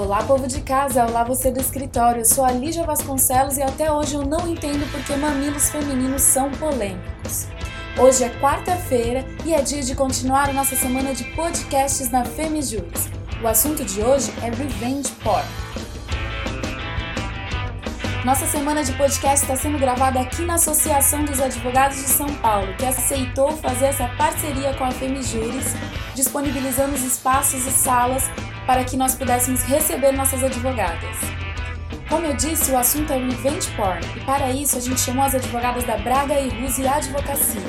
Olá, povo de casa! Olá, você do escritório! Eu sou a Lígia Vasconcelos e até hoje eu não entendo porque mamilos femininos são polêmicos. Hoje é quarta-feira e é dia de continuar a nossa semana de podcasts na Femijuris. O assunto de hoje é Revenge Porn. Nossa semana de podcast está sendo gravada aqui na Associação dos Advogados de São Paulo, que aceitou fazer essa parceria com a Femijuris, disponibilizando os espaços e salas para que nós pudéssemos receber nossas advogadas. Como eu disse, o assunto é Revenge Porn, e para isso a gente chamou as advogadas da Braga e Ruse Advocacia,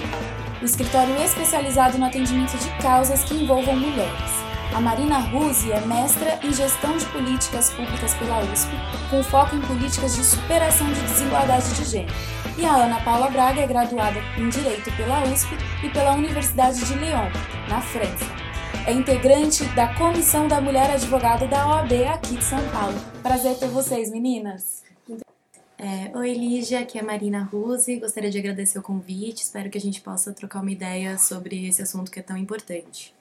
o escritório especializado no atendimento de causas que envolvam mulheres. A Marina Ruse é mestra em gestão de políticas públicas pela USP, com foco em políticas de superação de desigualdade de gênero. E a Ana Paula Braga é graduada em Direito pela USP e pela Universidade de Lyon, na França. É integrante da Comissão da Mulher Advogada da OAB aqui de São Paulo. Prazer ter vocês, meninas. É, Oi, Lígia, aqui é a Marina Ruse. Gostaria de agradecer o convite. Espero que a gente possa trocar uma ideia sobre esse assunto que é tão importante.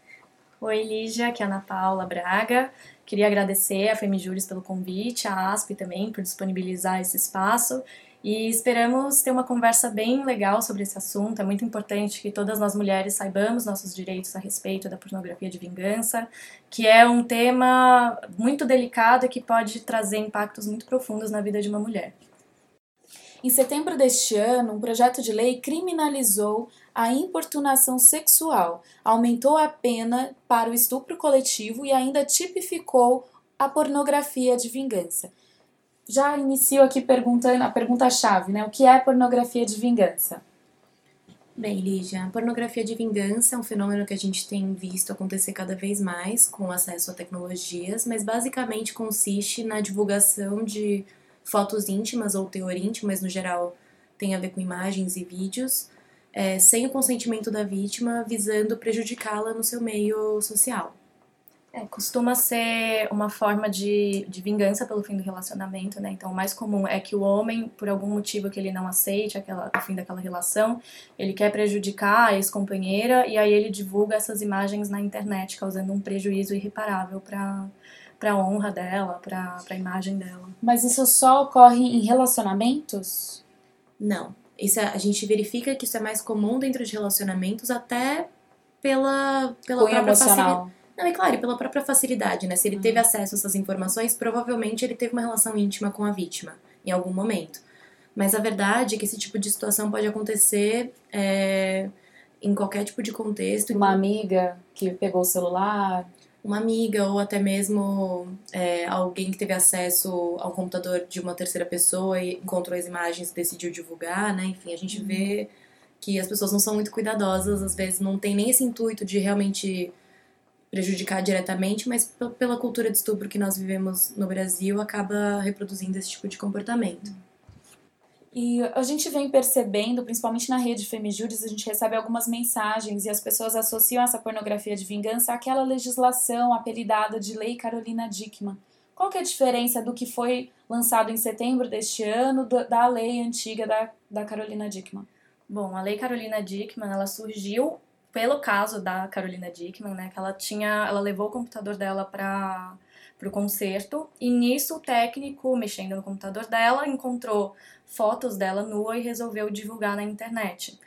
Oi, Lígia, aqui é a Ana Paula Braga. Queria agradecer a Femijuris pelo convite, a ASP também por disponibilizar esse espaço e esperamos ter uma conversa bem legal sobre esse assunto. É muito importante que todas nós mulheres saibamos nossos direitos a respeito da pornografia de vingança, que é um tema muito delicado e que pode trazer impactos muito profundos na vida de uma mulher. Em setembro deste ano, um projeto de lei criminalizou a importunação sexual, aumentou a pena para o estupro coletivo e ainda tipificou a pornografia de vingança. Já inicio aqui perguntando a pergunta-chave, né? O que é pornografia de vingança? Bem, Lígia, a pornografia de vingança é um fenômeno que a gente tem visto acontecer cada vez mais com acesso a tecnologias, mas basicamente consiste na divulgação de fotos íntimas ou teor íntimo, mas no geral tem a ver com imagens e vídeos, é, sem o consentimento da vítima, visando prejudicá-la no seu meio social. É, costuma ser uma forma de, de vingança pelo fim do relacionamento, né? Então, o mais comum é que o homem, por algum motivo que ele não aceite aquela, o fim daquela relação, ele quer prejudicar a ex-companheira e aí ele divulga essas imagens na internet, causando um prejuízo irreparável para para a honra dela, para a imagem dela. Mas isso só ocorre em relacionamentos? Não. Isso é, a gente verifica que isso é mais comum dentro de relacionamentos, até pela, pela Cunho própria facilidade. Não, é claro, e pela própria facilidade, né? Se ele teve acesso a essas informações, provavelmente ele teve uma relação íntima com a vítima, em algum momento. Mas a verdade é que esse tipo de situação pode acontecer é, em qualquer tipo de contexto. Uma amiga que pegou o celular, uma amiga ou até mesmo é, alguém que teve acesso ao computador de uma terceira pessoa e encontrou as imagens e decidiu divulgar, né? Enfim, a gente vê que as pessoas não são muito cuidadosas, às vezes não tem nem esse intuito de realmente prejudicar diretamente, mas pela cultura de estupro que nós vivemos no Brasil, acaba reproduzindo esse tipo de comportamento. E a gente vem percebendo, principalmente na rede Femijuris, a gente recebe algumas mensagens e as pessoas associam essa pornografia de vingança àquela legislação apelidada de Lei Carolina Dickmann. Qual que é a diferença do que foi lançado em setembro deste ano do- da lei antiga da, da Carolina Dickmann? Bom, a Lei Carolina Dickmann, ela surgiu pelo caso da Carolina Dickmann, né? Que ela tinha, ela levou o computador dela para o concerto e nisso o técnico, mexendo no computador dela, encontrou fotos dela nua e resolveu divulgar na internet.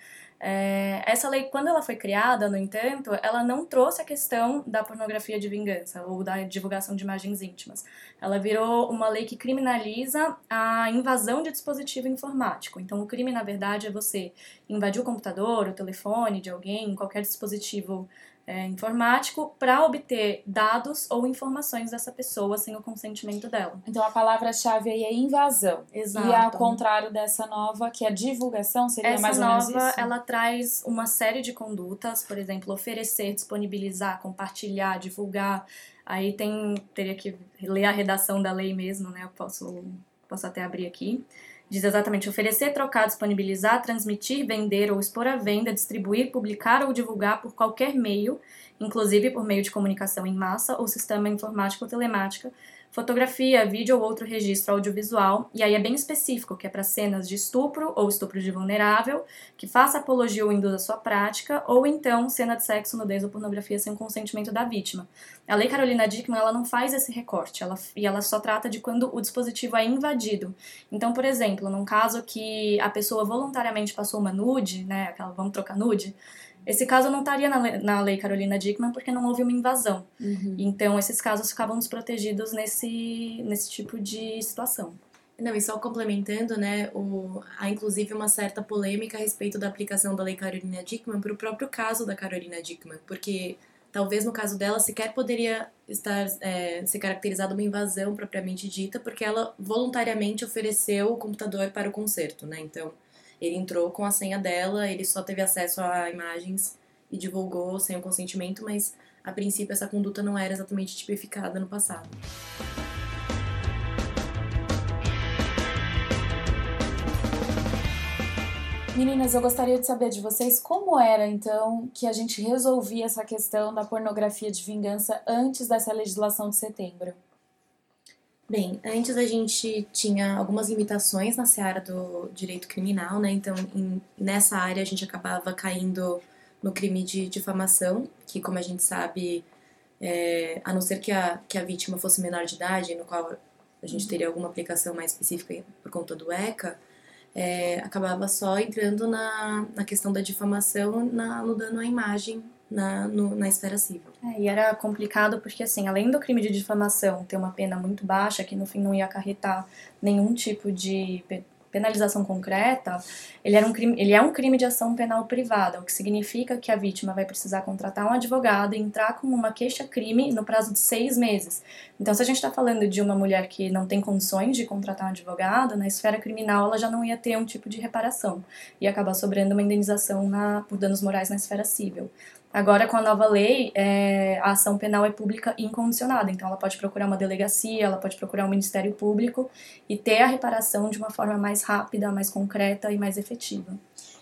É, essa lei, quando ela foi criada, no entanto, ela não trouxe a questão da pornografia de vingança ou da divulgação de imagens íntimas. Ela virou uma lei que criminaliza a invasão de dispositivo informático. Então, o crime, na verdade, é você invadir o computador, o telefone de alguém, qualquer dispositivo é, informático, para obter dados ou informações dessa pessoa sem o consentimento dela. Então a palavra-chave aí é invasão. Exato. E ao contrário dessa nova, que é divulgação, seria Essa mais ou nova, menos isso? ela traz uma série de condutas, por exemplo, oferecer, disponibilizar, compartilhar, divulgar. Aí tem, teria que ler a redação da lei mesmo, né? Eu posso, posso até abrir aqui. Diz exatamente oferecer, trocar, disponibilizar, transmitir, vender ou expor à venda, distribuir, publicar ou divulgar por qualquer meio, inclusive por meio de comunicação em massa ou sistema informático ou telemática, fotografia, vídeo ou outro registro audiovisual, e aí é bem específico, que é para cenas de estupro ou estupro de vulnerável, que faça apologia ou induza sua prática, ou então cena de sexo, nudez ou pornografia sem consentimento da vítima. A Lei Carolina Dickman, ela não faz esse recorte, ela, e ela só trata de quando o dispositivo é invadido. Então, por exemplo, num caso que a pessoa voluntariamente passou uma nude, né, aquela vamos trocar nude, esse caso não estaria na lei, na lei Carolina Dickman porque não houve uma invasão. Uhum. Então, esses casos ficavam desprotegidos nesse, nesse tipo de situação. Não, e só complementando, né, o, há inclusive uma certa polêmica a respeito da aplicação da lei Carolina Dickman para o próprio caso da Carolina Dickman, porque talvez no caso dela sequer poderia estar é, ser caracterizada uma invasão propriamente dita, porque ela voluntariamente ofereceu o computador para o concerto, né? Então, ele entrou com a senha dela, ele só teve acesso a imagens e divulgou sem o consentimento, mas a princípio essa conduta não era exatamente tipificada no passado. Meninas, eu gostaria de saber de vocês como era então que a gente resolvia essa questão da pornografia de vingança antes dessa legislação de setembro. Bem, antes a gente tinha algumas limitações na seara do direito criminal, né? Então, em, nessa área a gente acabava caindo no crime de difamação, que, como a gente sabe, é, a não ser que a, que a vítima fosse menor de idade, no qual a gente teria alguma aplicação mais específica por conta do ECA, é, acabava só entrando na, na questão da difamação, na, no dano à imagem na, no, na esfera civil. É, e era complicado porque, assim, além do crime de difamação ter uma pena muito baixa, que no fim não ia acarretar nenhum tipo de penalização concreta, ele, era um crime, ele é um crime de ação penal privada, o que significa que a vítima vai precisar contratar um advogado e entrar com uma queixa-crime no prazo de seis meses. Então, se a gente está falando de uma mulher que não tem condições de contratar um advogado, na esfera criminal ela já não ia ter um tipo de reparação, e acabar sobrando uma indenização na, por danos morais na esfera civil. Agora, com a nova lei, é, a ação penal é pública incondicionada. Então, ela pode procurar uma delegacia, ela pode procurar um Ministério Público e ter a reparação de uma forma mais rápida, mais concreta e mais efetiva.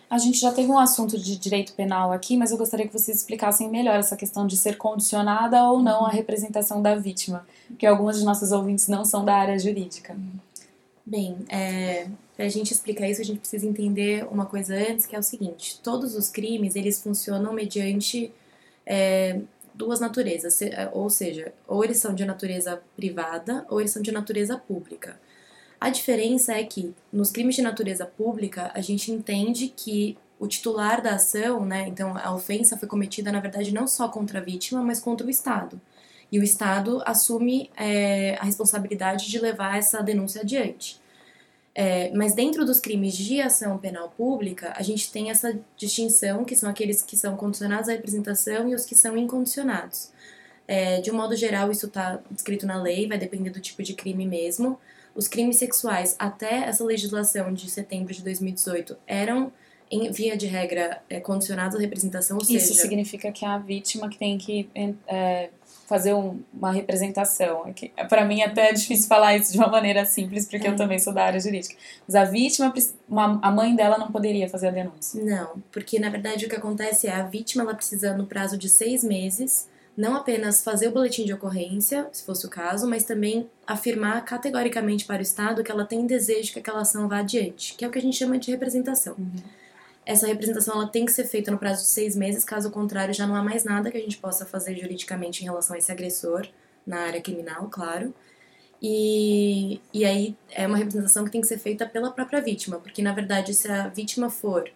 A gente já teve um assunto de direito penal aqui, mas eu gostaria que vocês explicassem melhor essa questão de ser condicionada ou não a representação da vítima, porque algumas de nossas ouvintes não são da área jurídica. Bem, é, para a gente explicar isso, a gente precisa entender uma coisa antes, que é o seguinte: todos os crimes eles funcionam mediante é, duas naturezas, é, ou seja, ou eles são de natureza privada ou eles são de natureza pública. A diferença é que nos crimes de natureza pública a gente entende que o titular da ação, né, então a ofensa foi cometida na verdade não só contra a vítima, mas contra o Estado. E o Estado assume é, a responsabilidade de levar essa denúncia adiante. É, mas dentro dos crimes de ação penal pública, a gente tem essa distinção, que são aqueles que são condicionados à representação e os que são incondicionados. É, de um modo geral, isso está descrito na lei, vai depender do tipo de crime mesmo. Os crimes sexuais, até essa legislação de setembro de 2018, eram, em via de regra, é, condicionados à representação, ou Isso seja... significa que a vítima que tem que é, fazer um, uma representação. É para mim até é difícil falar isso de uma maneira simples, porque é. eu também sou da área jurídica. Mas a vítima, uma, a mãe dela não poderia fazer a denúncia. Não, porque na verdade o que acontece é a vítima ela precisa no prazo de seis meses não apenas fazer o boletim de ocorrência, se fosse o caso, mas também afirmar categoricamente para o Estado que ela tem desejo que aquela ação vá adiante, que é o que a gente chama de representação. Uhum essa representação ela tem que ser feita no prazo de seis meses, caso contrário, já não há mais nada que a gente possa fazer juridicamente em relação a esse agressor, na área criminal, claro. E, e aí é uma representação que tem que ser feita pela própria vítima, porque na verdade, se a vítima for,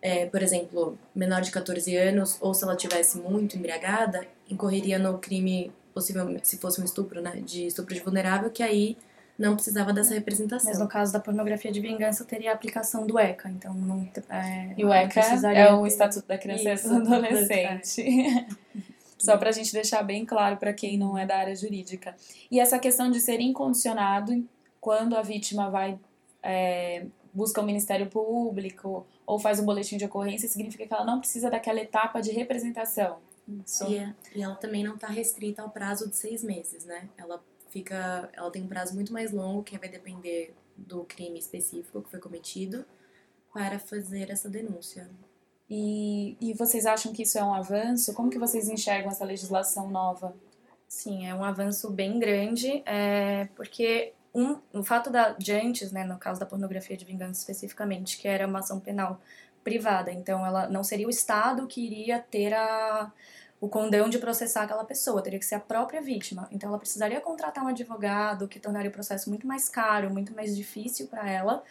é, por exemplo, menor de 14 anos, ou se ela tivesse muito embriagada, incorreria no crime, possivelmente, se fosse um estupro, né, de estupro de vulnerável, que aí não precisava dessa representação. Mas no caso da pornografia de vingança, teria a aplicação do ECA, então não. É, e o ECA é o Estatuto da Criança e Adolescente. É. Só para a gente deixar bem claro para quem não é da área jurídica. E essa questão de ser incondicionado quando a vítima vai. É, busca o Ministério Público ou faz um boletim de ocorrência, significa que ela não precisa daquela etapa de representação. Isso. E, é, e ela também não está restrita ao prazo de seis meses, né? Ela fica, ela tem um prazo muito mais longo, que vai depender do crime específico que foi cometido, para fazer essa denúncia. E, e vocês acham que isso é um avanço? Como que vocês enxergam essa legislação nova? Sim, é um avanço bem grande, é, porque um, o fato da, de antes, né, no caso da pornografia de vingança especificamente, que era uma ação penal privada, então ela não seria o Estado que iria ter a, o condão de processar aquela pessoa, teria que ser a própria vítima. Então ela precisaria contratar um advogado, que tornaria o processo muito mais caro, muito mais difícil para ela.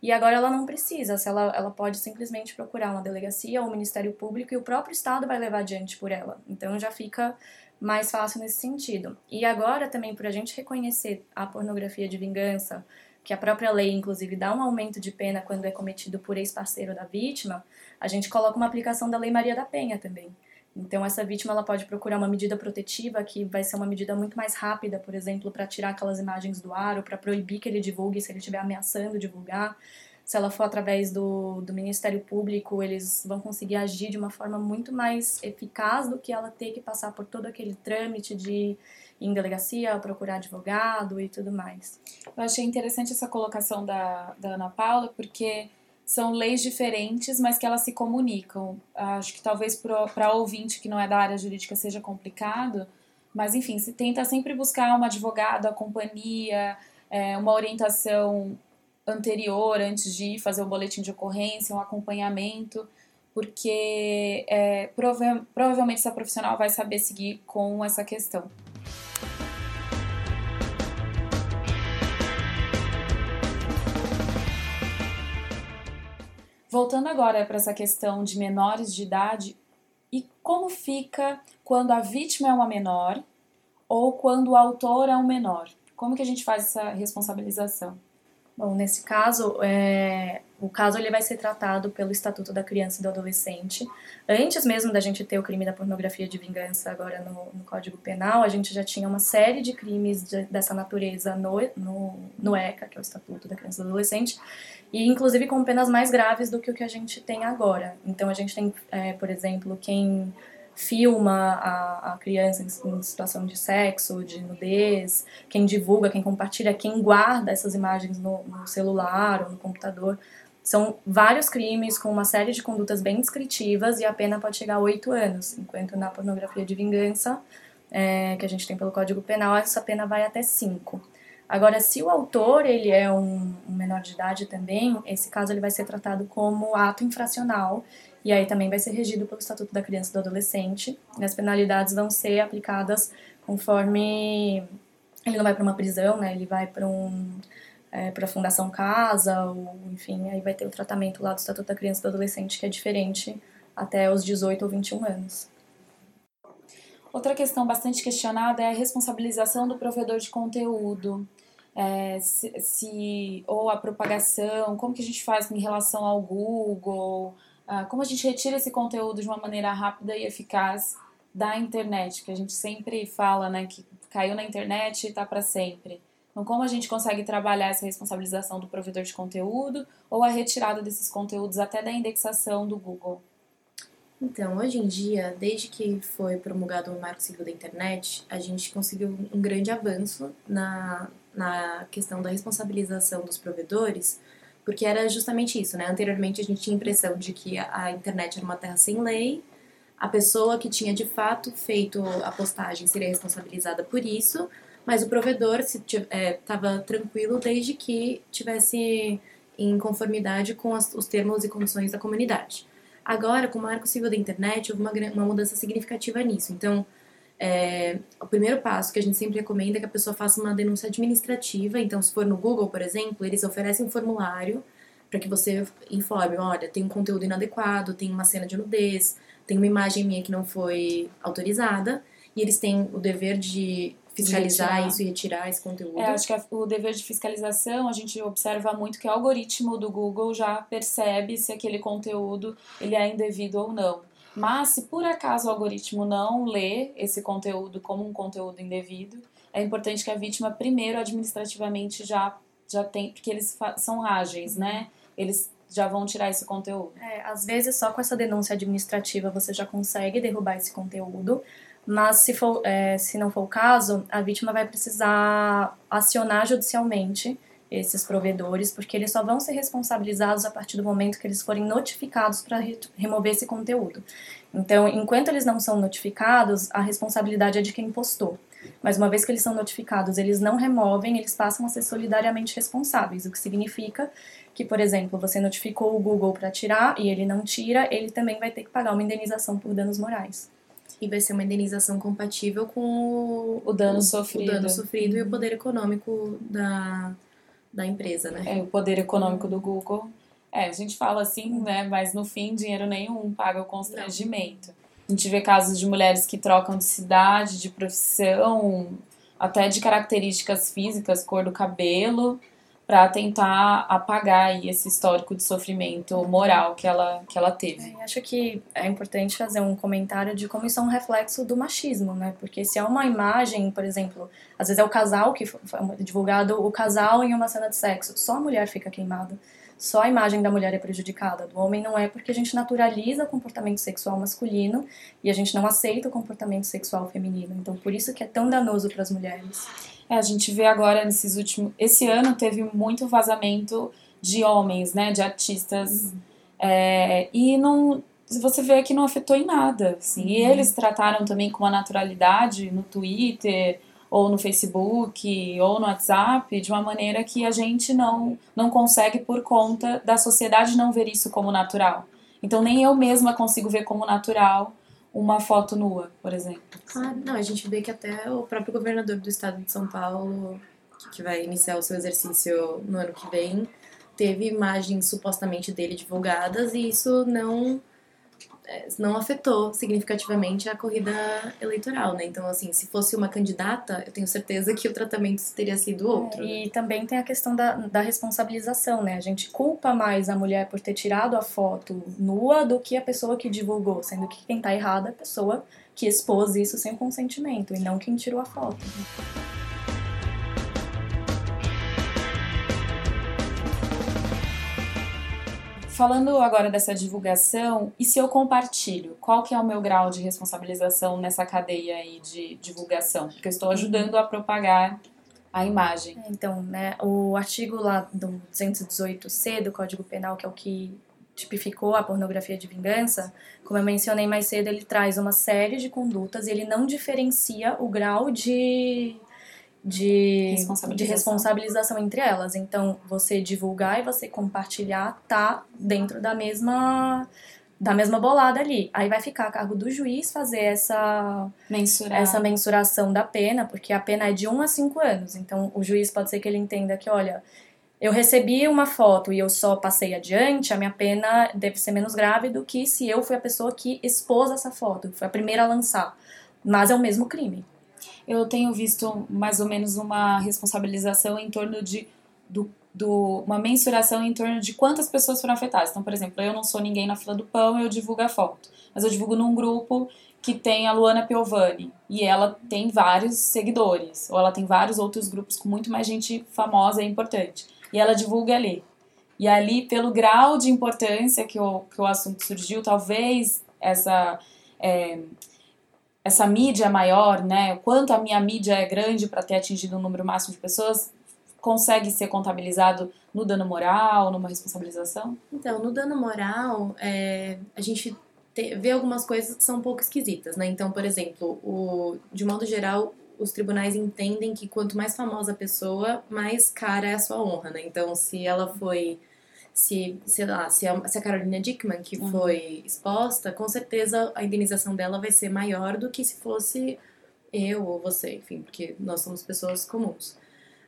E agora ela não precisa, se ela, ela pode simplesmente procurar uma delegacia ou um Ministério Público e o próprio Estado vai levar adiante por ela. Então já fica mais fácil nesse sentido. E agora também, por a gente reconhecer a pornografia de vingança, que a própria lei, inclusive, dá um aumento de pena quando é cometido por ex-parceiro da vítima, a gente coloca uma aplicação da Lei Maria da Penha também. Então, essa vítima ela pode procurar uma medida protetiva, que vai ser uma medida muito mais rápida, por exemplo, para tirar aquelas imagens do ar ou para proibir que ele divulgue se ele estiver ameaçando divulgar se ela for através do, do Ministério Público, eles vão conseguir agir de uma forma muito mais eficaz do que ela ter que passar por todo aquele trâmite de ir em delegacia, procurar advogado e tudo mais. Eu achei interessante essa colocação da, da Ana Paula, porque são leis diferentes, mas que elas se comunicam. Acho que talvez para ouvinte que não é da área jurídica seja complicado, mas enfim, se tenta sempre buscar um advogado, a companhia, é, uma orientação anterior, antes de fazer o boletim de ocorrência, um acompanhamento, porque é, prova provavelmente essa profissional vai saber seguir com essa questão. Voltando agora para essa questão de menores de idade, e como fica quando a vítima é uma menor ou quando o autor é um menor? Como que a gente faz essa responsabilização? Bom, nesse caso, é, o caso ele vai ser tratado pelo Estatuto da Criança e do Adolescente. Antes mesmo da gente ter o crime da pornografia de vingança agora no, no Código Penal, a gente já tinha uma série de crimes de, dessa natureza no, no, no ECA, que é o Estatuto da Criança e do Adolescente, e inclusive com penas mais graves do que o que a gente tem agora. Então a gente tem, é, por exemplo, quem filma a, a criança em, em, situação de sexo, de nudez, quem divulga, quem compartilha, quem guarda essas imagens no, no celular ou no computador. São vários crimes com uma série de condutas bem descritivas e a pena pode chegar a oito anos, enquanto na pornografia de vingança, é, que a gente tem pelo Código Penal, essa pena vai até cinco. Agora, se o autor ele é um, um menor de idade também, esse caso ele vai ser tratado como ato infracional e aí também vai ser regido pelo Estatuto da Criança e do Adolescente. E as penalidades vão ser aplicadas conforme ele não vai para uma prisão, né? Ele vai para um é, para a Fundação Casa, ou enfim, aí vai ter o tratamento lá do Estatuto da Criança e do Adolescente que é diferente até os 18 ou 21 anos. Outra questão bastante questionada é a responsabilização do provedor de conteúdo. É, se, se, ou a propagação, como que a gente faz em relação ao Google, ah, como a gente retira esse conteúdo de uma maneira rápida e eficaz da internet, que a gente sempre fala, né, que caiu na internet e está para sempre. Então, como a gente consegue trabalhar essa responsabilização do provedor de conteúdo ou a retirada desses conteúdos até da indexação do Google? Então, hoje em dia, desde que foi promulgado o Marco Civil da Internet, a gente conseguiu um grande avanço na, na questão da responsabilização dos provedores, porque era justamente isso, né? Anteriormente a gente tinha a impressão de que a internet era uma terra sem lei, a pessoa que tinha de fato feito a postagem seria responsabilizada por isso, mas o provedor estava é, tranquilo desde que tivesse em conformidade com as, os termos e condições da comunidade. Agora, com o Marco Civil da Internet, houve uma, uma mudança significativa nisso. Então, é, o primeiro passo que a gente sempre recomenda é que a pessoa faça uma denúncia administrativa. Então, se for no Google, por exemplo, eles oferecem um formulário para que você informe: olha, tem um conteúdo inadequado, tem uma cena de nudez, tem uma imagem minha que não foi autorizada, e eles têm o dever de fiscalizar isso e retirar esse conteúdo. É, acho que o dever de fiscalização, a gente observa muito que o algoritmo do Google já percebe se aquele conteúdo ele é indevido ou não. Mas se por acaso o algoritmo não lê esse conteúdo como um conteúdo indevido, é importante que a vítima primeiro administrativamente já já tem, porque eles são ágeis, né? Eles já vão tirar esse conteúdo. É, às vezes só com essa denúncia administrativa você já consegue derrubar esse conteúdo, mas se, for, é, se não for o caso, a vítima vai precisar acionar judicialmente esses provedores, porque eles só vão ser responsabilizados a partir do momento que eles forem notificados para re remover esse conteúdo. Então, enquanto eles não são notificados, a responsabilidade é de quem postou. mas uma vez que eles são notificados, eles não removem, eles passam a ser solidariamente responsáveis, o que significa que, por exemplo, você notificou o Google para tirar e ele não tira, ele também vai ter que pagar uma indenização por danos morais. E vai ser uma indenização compatível com o, o dano sofrido, o dano sofrido e o poder econômico da, da empresa, né? É, o poder econômico do Google. É, a gente fala assim, né? Mas no fim, dinheiro nenhum paga o constrangimento. Não. A gente vê casos de mulheres que trocam de cidade, de profissão, até de características físicas, cor do cabelo, para tentar apagar esse histórico de sofrimento moral que ela, que ela teve. É, acho que é importante fazer um comentário de como isso é um reflexo do machismo, né? Porque se é uma imagem, por exemplo, às vezes é o casal que foi divulgado o casal em uma cena de sexo, só a mulher fica queimada. Só a imagem da mulher é prejudicada, do homem não é, porque a gente naturaliza o comportamento sexual masculino e a gente não aceita o comportamento sexual feminino. Então, por isso que é tão danoso para as mulheres. É, a gente vê agora nesses últimos. Esse ano teve muito vazamento de homens, né? De artistas. Uhum. É, e não. Você vê que não afetou em nada. Assim. Uhum. E eles trataram também com uma naturalidade no Twitter, ou no Facebook, ou no WhatsApp, de uma maneira que a gente não, não consegue por conta da sociedade não ver isso como natural. Então nem eu mesma consigo ver como natural uma foto nua, por exemplo. Ah, não, a gente vê que até o próprio governador do estado de São Paulo, que vai iniciar o seu exercício no ano que vem, teve imagens supostamente dele divulgadas e isso não não afetou significativamente a corrida eleitoral, né? Então, assim, se fosse uma candidata, eu tenho certeza que o tratamento teria sido outro. É, e né? também tem a questão da, da responsabilização, né? A gente culpa mais a mulher por ter tirado a foto nua do que a pessoa que divulgou, sendo que quem tá errada é a pessoa que expôs isso sem consentimento e não quem tirou a foto. Falando agora dessa divulgação, e se eu compartilho, qual que é o meu grau de responsabilização nessa cadeia aí de divulgação? Porque eu estou ajudando a propagar a imagem. Então, né, o artigo lá do 218C do Código Penal, que é o que tipificou a pornografia de vingança, como eu mencionei mais cedo, ele traz uma série de condutas e ele não diferencia o grau de de responsabilização. de responsabilização entre elas. Então, você divulgar e você compartilhar tá dentro da mesma da mesma bolada ali. Aí vai ficar a cargo do juiz fazer essa Mensurar. essa mensuração da pena, porque a pena é de 1 a 5 anos. Então, o juiz pode ser que ele entenda que, olha, eu recebi uma foto e eu só passei adiante, a minha pena deve ser menos grave do que se eu fui a pessoa que expôs essa foto, foi a primeira a lançar. Mas é o mesmo crime eu tenho visto mais ou menos uma responsabilização em torno de do, do, uma mensuração em torno de quantas pessoas foram afetadas. Então, por exemplo, eu não sou ninguém na fila do pão, eu divulgo a foto. Mas eu divulgo num grupo que tem a Luana Piovani e ela tem vários seguidores, ou ela tem vários outros grupos com muito mais gente famosa e importante. E ela divulga ali. E ali, pelo grau de importância que o, que o assunto surgiu, talvez essa é, essa mídia maior, né, o quanto a minha mídia é grande para ter atingido um número máximo de pessoas, consegue ser contabilizado no dano moral, numa responsabilização? Então, no dano moral, é, a gente te, vê algumas coisas que são um pouco esquisitas, né? Então, por exemplo, o, de modo geral, os tribunais entendem que quanto mais famosa a pessoa, mais cara é a sua honra, né? Então, se ela foi se, sei lá, se a, se a Carolina Dickman que uhum. foi exposta, com certeza a indenização dela vai ser maior do que se fosse eu ou você, enfim, porque nós somos pessoas comuns.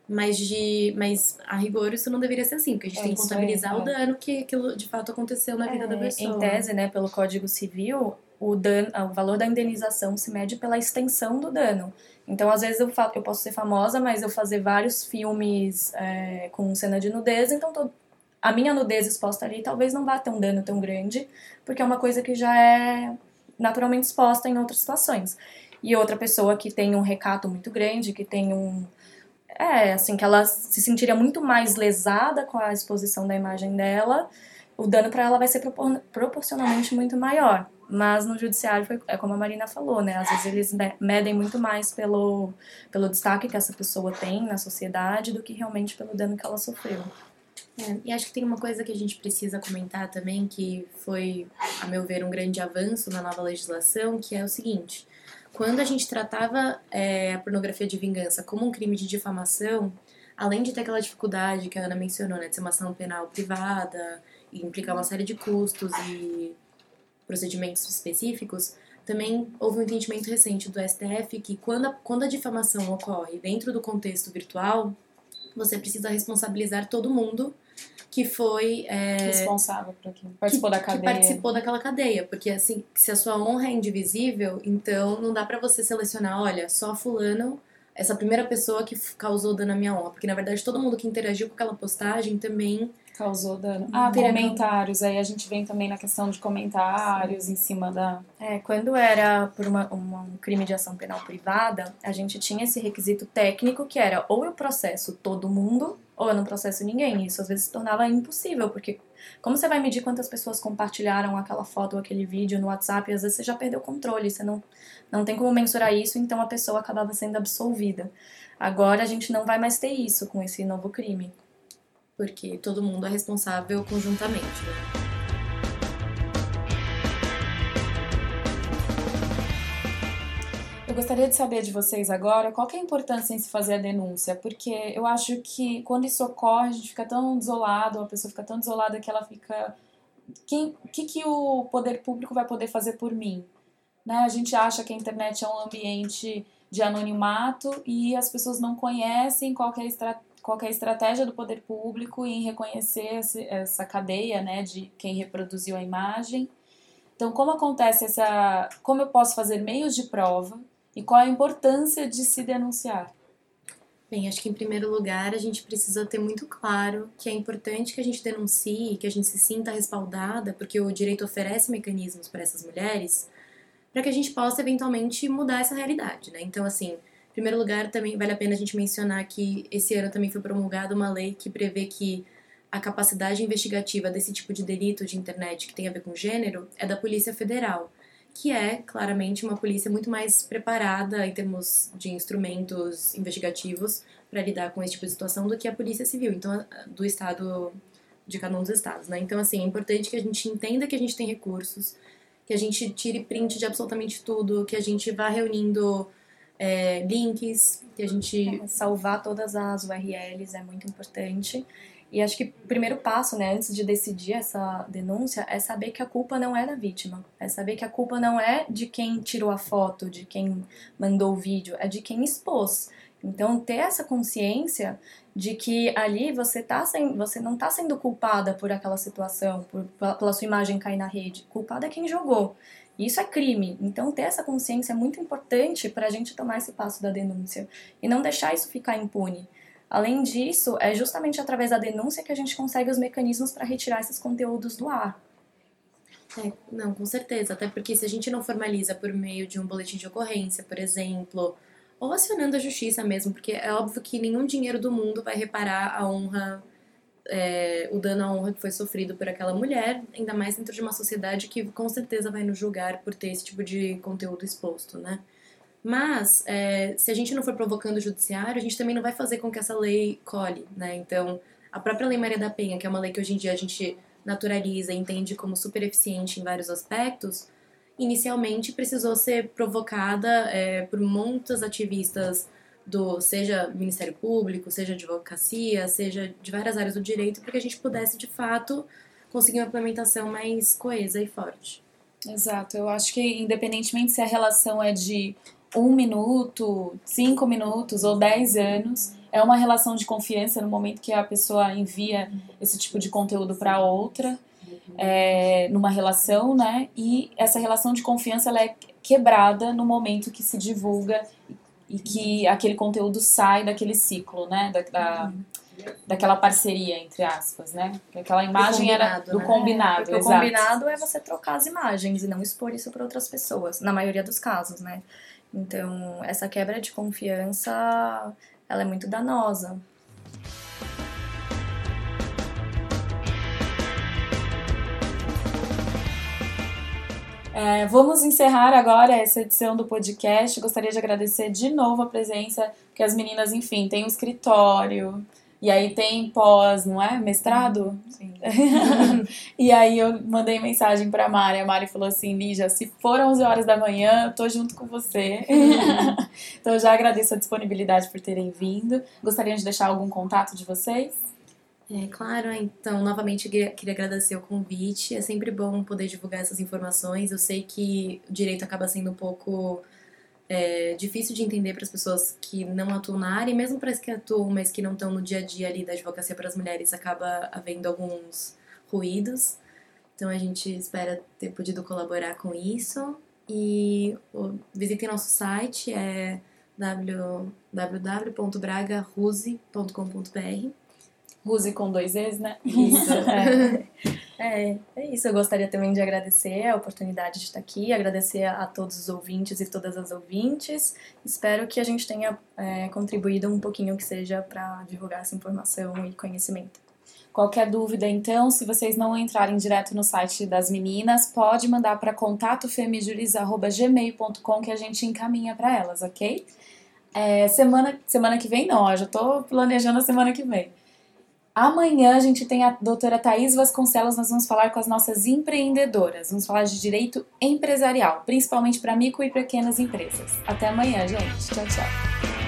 Mas, de, mas a rigor isso não deveria ser assim, porque a gente é tem que contabilizar aí, o é. dano que aquilo de fato aconteceu na é, vida da pessoa. Em tese, né, pelo Código Civil, o, dano, o valor da indenização se mede pela extensão do dano. Então, às vezes eu, eu posso ser famosa, mas eu fazer vários filmes é, com cena de nudez, então a minha nudez exposta ali talvez não vá ter um dano tão grande, porque é uma coisa que já é naturalmente exposta em outras situações. E outra pessoa que tem um recato muito grande, que tem um. É, assim, que ela se sentiria muito mais lesada com a exposição da imagem dela, o dano para ela vai ser propor proporcionalmente muito maior. Mas no judiciário foi, é como a Marina falou, né? Às vezes eles medem muito mais pelo, pelo destaque que essa pessoa tem na sociedade do que realmente pelo dano que ela sofreu. É, e acho que tem uma coisa que a gente precisa comentar também, que foi, a meu ver, um grande avanço na nova legislação, que é o seguinte: quando a gente tratava é, a pornografia de vingança como um crime de difamação, além de ter aquela dificuldade que a Ana mencionou, né, de ser uma ação penal privada e implicar uma série de custos e procedimentos específicos, também houve um entendimento recente do STF que quando a, quando a difamação ocorre dentro do contexto virtual, você precisa responsabilizar todo mundo que foi é, responsável por aquilo, participou que, da cadeia. Que participou daquela cadeia, porque assim, se a sua honra é indivisível, então não dá para você selecionar, olha, só fulano, essa primeira pessoa que causou dano à minha honra, porque na verdade todo mundo que interagiu com aquela postagem também causou dano. Ah, comentários. Aí a gente vem também na questão de comentários Sim. em cima da. É, quando era por uma, uma, um crime de ação penal privada, a gente tinha esse requisito técnico que era ou eu processo todo mundo ou eu não processo ninguém. Isso às vezes se tornava impossível, porque como você vai medir quantas pessoas compartilharam aquela foto ou aquele vídeo no WhatsApp? Às vezes você já perdeu o controle, você não, não tem como mensurar isso, então a pessoa acabava sendo absolvida. Agora a gente não vai mais ter isso com esse novo crime porque todo mundo é responsável conjuntamente. Né? Eu gostaria de saber de vocês agora qual é a importância em se fazer a denúncia, porque eu acho que quando isso ocorre, a gente fica tão desolado, a pessoa fica tão desolada que ela fica. O que, que o poder público vai poder fazer por mim? Né? A gente acha que a internet é um ambiente de anonimato e as pessoas não conhecem qual é a estratégia qual é a estratégia do poder público em reconhecer essa cadeia, né, de quem reproduziu a imagem. Então, como acontece essa, como eu posso fazer meios de prova e qual a importância de se denunciar? Bem, acho que em primeiro lugar a gente precisa ter muito claro que é importante que a gente denuncie, que a gente se sinta respaldada, porque o direito oferece mecanismos para essas mulheres, para que a gente possa eventualmente mudar essa realidade, né? Então, assim, primeiro lugar, também vale a pena a gente mencionar que esse ano também foi promulgada uma lei que prevê que a capacidade investigativa desse tipo de delito de internet que tem a ver com gênero é da Polícia Federal, que é claramente uma polícia muito mais preparada em termos de instrumentos investigativos para lidar com esse tipo de situação do que a Polícia Civil, então do estado de cada um dos estados, né? Então assim, é importante que a gente entenda que a gente tem recursos, que a gente tire print de absolutamente tudo, que a gente vá reunindo é, links, que a gente. É, salvar todas as URLs é muito importante. E acho que o primeiro passo, né, antes de decidir essa denúncia, é saber que a culpa não é da vítima. É saber que a culpa não é de quem tirou a foto, de quem mandou o vídeo, é de quem expôs. Então, ter essa consciência de que ali você, tá sem, você não está sendo culpada por aquela situação, por, pela sua imagem cair na rede. Culpada é quem jogou. Isso é crime. Então, ter essa consciência é muito importante para a gente tomar esse passo da denúncia e não deixar isso ficar impune. Além disso, é justamente através da denúncia que a gente consegue os mecanismos para retirar esses conteúdos do ar. É, não, com certeza. Até porque se a gente não formaliza por meio de um boletim de ocorrência, por exemplo, ou acionando a justiça mesmo, porque é óbvio que nenhum dinheiro do mundo vai reparar a honra é, o dano à honra que foi sofrido por aquela mulher, ainda mais dentro de uma sociedade que com certeza vai nos julgar por ter esse tipo de conteúdo exposto, né? Mas, é, se a gente não for provocando o judiciário, a gente também não vai fazer com que essa lei colhe, né? Então, a própria Lei Maria da Penha, que é uma lei que hoje em dia a gente naturaliza e entende como super eficiente em vários aspectos, inicialmente precisou ser provocada é, por muitos ativistas do seja Ministério Público, seja advocacia, seja de várias áreas do direito, para que a gente pudesse de fato conseguir uma implementação mais coesa e forte. Exato, eu acho que independentemente se a relação é de um minuto, cinco minutos ou dez anos, é uma relação de confiança no momento que a pessoa envia esse tipo de conteúdo para outra, é, numa relação, né? E essa relação de confiança ela é quebrada no momento que se divulga e que aquele conteúdo sai daquele ciclo, né? Da, da daquela parceria, entre aspas, né? Aquela imagem era do né? combinado. É, o combinado é você trocar as imagens e não expor isso para outras pessoas, na maioria dos casos, né? Então, essa quebra de confiança, ela é muito danosa. É, vamos encerrar agora essa edição do podcast. Gostaria de agradecer de novo a presença, porque as meninas, enfim, têm um escritório E aí tem pós, não é? Mestrado? Sim. e aí eu mandei mensagem pra Mari. A Mari falou assim: Lígia, se for 11 horas da manhã, eu tô junto com você. então eu já agradeço a disponibilidade por terem vindo. Gostariam de deixar algum contato de vocês? É claro, então, novamente queria, queria agradecer o convite. É sempre bom poder divulgar essas informações. Eu sei que o direito acaba sendo um pouco é, difícil de entender para as pessoas que não atuam na área, e mesmo para as que atuam, mas que não estão no dia a dia ali da advocacia para as mulheres, acaba havendo alguns ruídos. Então a gente espera ter podido colaborar com isso. E visitem nosso site, é www.bragaruse.com.br. Ruse com dois E's, né? Isso. é. É, é isso. Eu gostaria também de agradecer a oportunidade de estar aqui, agradecer a todos os ouvintes e todas as ouvintes. Espero que a gente tenha é, contribuído um pouquinho que seja para divulgar essa informação e conhecimento. Qualquer dúvida, então, se vocês não entrarem direto no site das meninas, pode mandar para contatofemijuris.gmail.com que a gente encaminha para elas, ok? É, semana, semana que vem, não, já estou planejando a semana que vem. Amanhã a gente tem a doutora Thais Vasconcelos, nós vamos falar com as nossas empreendedoras. Vamos falar de direito empresarial, principalmente para micro e pequenas empresas. Até amanhã, gente. Tchau, tchau.